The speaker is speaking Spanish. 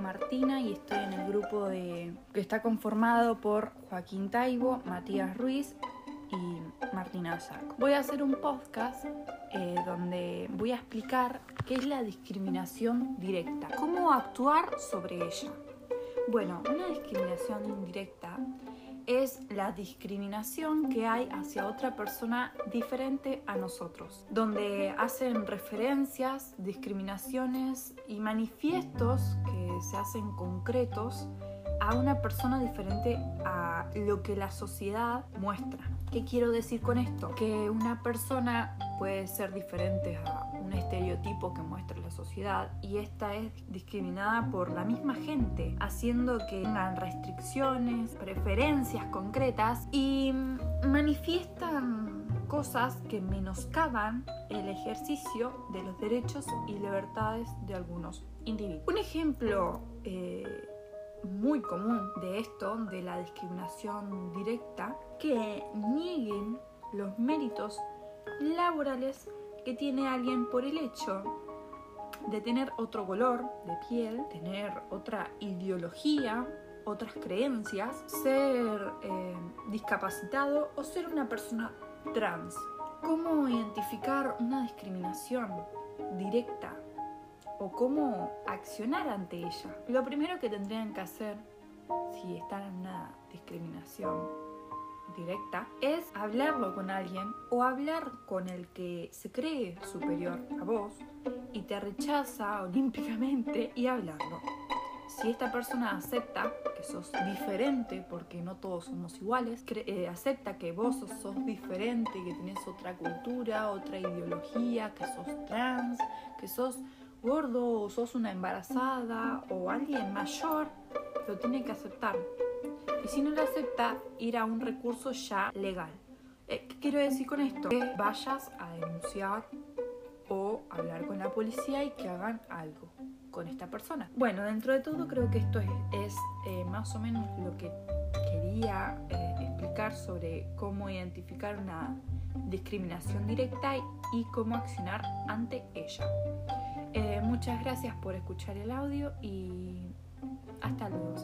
Martina y estoy en el grupo de, que está conformado por Joaquín Taibo, Matías Ruiz y Martina Saco. Voy a hacer un podcast eh, donde voy a explicar qué es la discriminación directa, cómo actuar sobre ella. Bueno, una discriminación indirecta es la discriminación que hay hacia otra persona diferente a nosotros, donde hacen referencias, discriminaciones y manifiestos que se hacen concretos a una persona diferente a lo que la sociedad muestra. ¿Qué quiero decir con esto? Que una persona puede ser diferente a un estereotipo que muestra la sociedad y esta es discriminada por la misma gente, haciendo que tengan restricciones, preferencias concretas y manifiestan cosas que menoscaban el ejercicio de los derechos y libertades de algunos individuos. Un ejemplo eh, muy común de esto, de la discriminación directa, que nieguen los méritos laborales que tiene alguien por el hecho de tener otro color de piel, tener otra ideología, otras creencias, ser eh, discapacitado o ser una persona trans. ¿Cómo identificar una discriminación directa o cómo accionar ante ella? Lo primero que tendrían que hacer si están en una discriminación directa es hablarlo con alguien o hablar con el que se cree superior a vos y te rechaza olímpicamente y hablarlo. Si esta persona acepta que sos diferente, porque no todos somos iguales, eh, acepta que vos sos, diferente, que tenés otra cultura, otra ideología, que sos trans, que sos gordo o sos una embarazada o alguien mayor, lo tiene que aceptar y si no lo acepta, ir a un recurso ya legal. Eh, ¿Qué quiero decir con esto? Que vayas a denunciar o hablar con la policía y que hagan algo con esta persona. Bueno, dentro de todo creo que esto es, eh, más o menos lo que quería eh, explicar sobre cómo identificar una discriminación directa y cómo accionar ante ella. muchas gracias por escuchar el audio y hasta luego.